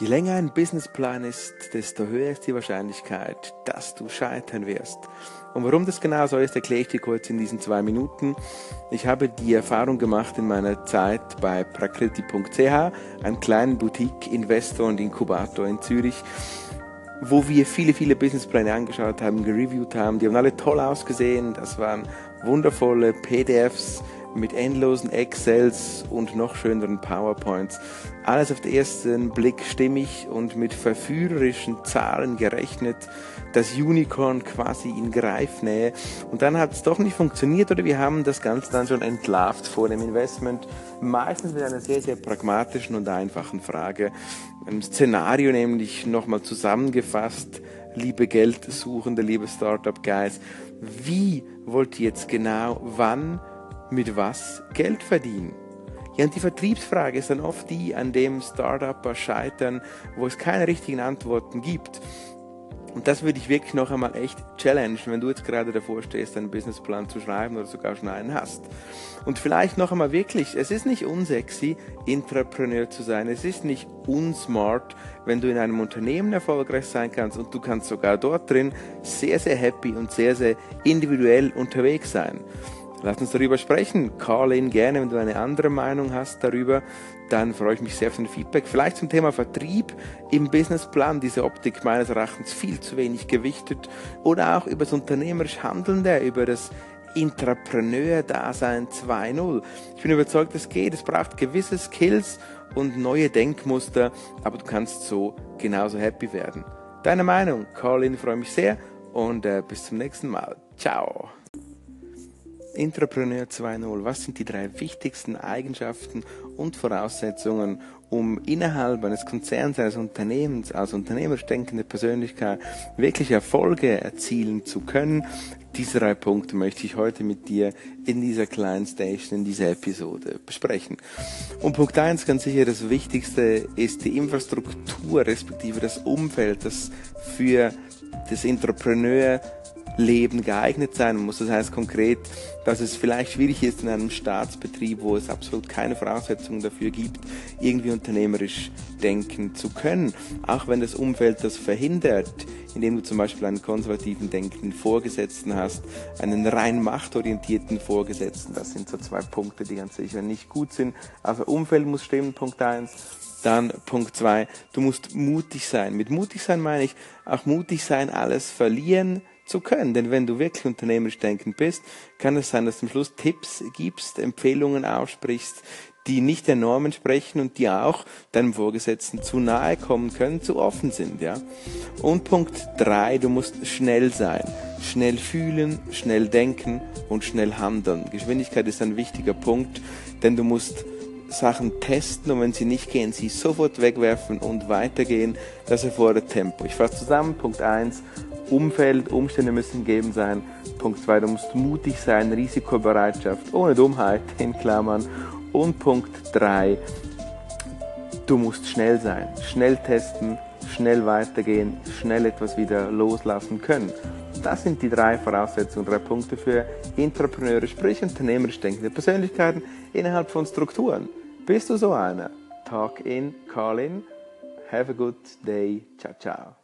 Je länger ein Businessplan ist, desto höher ist die Wahrscheinlichkeit, dass du scheitern wirst. Und warum das genau so ist, erkläre ich dir kurz in diesen zwei Minuten. Ich habe die Erfahrung gemacht in meiner Zeit bei prakriti.ch, einem kleinen Boutique-Investor und Inkubator in Zürich, wo wir viele, viele Businesspläne angeschaut haben, gereviewt haben. Die haben alle toll ausgesehen. Das waren wundervolle PDFs, mit endlosen Excels und noch schöneren PowerPoints. Alles auf den ersten Blick stimmig und mit verführerischen Zahlen gerechnet. Das Unicorn quasi in Greifnähe. Und dann hat es doch nicht funktioniert oder wir haben das Ganze dann schon entlarvt vor dem Investment. Meistens mit einer sehr, sehr pragmatischen und einfachen Frage. Ein Szenario nämlich nochmal zusammengefasst. Liebe Geldsuchende, liebe Startup-Guys, wie wollt ihr jetzt genau, wann, mit was Geld verdienen. Ja, und die Vertriebsfrage ist dann oft die, an dem Startupper scheitern, wo es keine richtigen Antworten gibt. Und das würde ich wirklich noch einmal echt challengen, wenn du jetzt gerade davor stehst, einen Businessplan zu schreiben oder sogar schon einen hast. Und vielleicht noch einmal wirklich, es ist nicht unsexy, Intrapreneur zu sein. Es ist nicht unsmart, wenn du in einem Unternehmen erfolgreich sein kannst und du kannst sogar dort drin sehr, sehr happy und sehr, sehr individuell unterwegs sein. Lass uns darüber sprechen. Call in gerne, wenn du eine andere Meinung hast darüber. Dann freue ich mich sehr auf dein Feedback. Vielleicht zum Thema Vertrieb im Businessplan. Diese Optik meines Erachtens viel zu wenig gewichtet. Oder auch über das unternehmerisch Handelnde, über das Intrapreneur-Dasein 2.0. Ich bin überzeugt, es geht. Es braucht gewisse Skills und neue Denkmuster, aber du kannst so genauso happy werden. Deine Meinung, Call in, freue mich sehr und äh, bis zum nächsten Mal. Ciao. Intrapreneur 2.0, was sind die drei wichtigsten Eigenschaften und Voraussetzungen, um innerhalb eines Konzerns, eines Unternehmens, als unternehmerisch denkende Persönlichkeit wirklich Erfolge erzielen zu können? Diese drei Punkte möchte ich heute mit dir in dieser kleinen Station, in dieser Episode besprechen. Und Punkt eins ganz sicher das Wichtigste ist die Infrastruktur, respektive das Umfeld, das für das Entrepreneur Leben geeignet sein muss. Das heißt konkret, dass es vielleicht schwierig ist in einem Staatsbetrieb, wo es absolut keine Voraussetzungen dafür gibt, irgendwie unternehmerisch denken zu können. Auch wenn das Umfeld das verhindert, indem du zum Beispiel einen konservativen denkenden Vorgesetzten hast, einen rein machtorientierten Vorgesetzten. Das sind so zwei Punkte, die ganz sicher nicht gut sind. Also Umfeld muss stimmen, Punkt eins. Dann Punkt zwei, du musst mutig sein. Mit mutig sein meine ich auch mutig sein, alles verlieren, zu können. Denn wenn du wirklich unternehmerisch denkend bist, kann es sein, dass du am Schluss Tipps gibst, Empfehlungen aussprichst, die nicht der Normen sprechen und die auch deinem Vorgesetzten zu nahe kommen können, zu offen sind, ja. Und Punkt drei, du musst schnell sein. Schnell fühlen, schnell denken und schnell handeln. Geschwindigkeit ist ein wichtiger Punkt, denn du musst Sachen testen und wenn sie nicht gehen, sie sofort wegwerfen und weitergehen. Das erfordert Tempo. Ich fasse zusammen. Punkt eins Umfeld, Umstände müssen gegeben sein. Punkt 2, du musst mutig sein, Risikobereitschaft, ohne Dummheit in Klammern. Und Punkt 3, du musst schnell sein, schnell testen, schnell weitergehen, schnell etwas wieder loslassen können. Das sind die drei Voraussetzungen, drei Punkte für Entrepreneure, sprich unternehmerisch denkende Persönlichkeiten innerhalb von Strukturen. Bist du so einer? Talk in, call in. Have a good day. Ciao, ciao.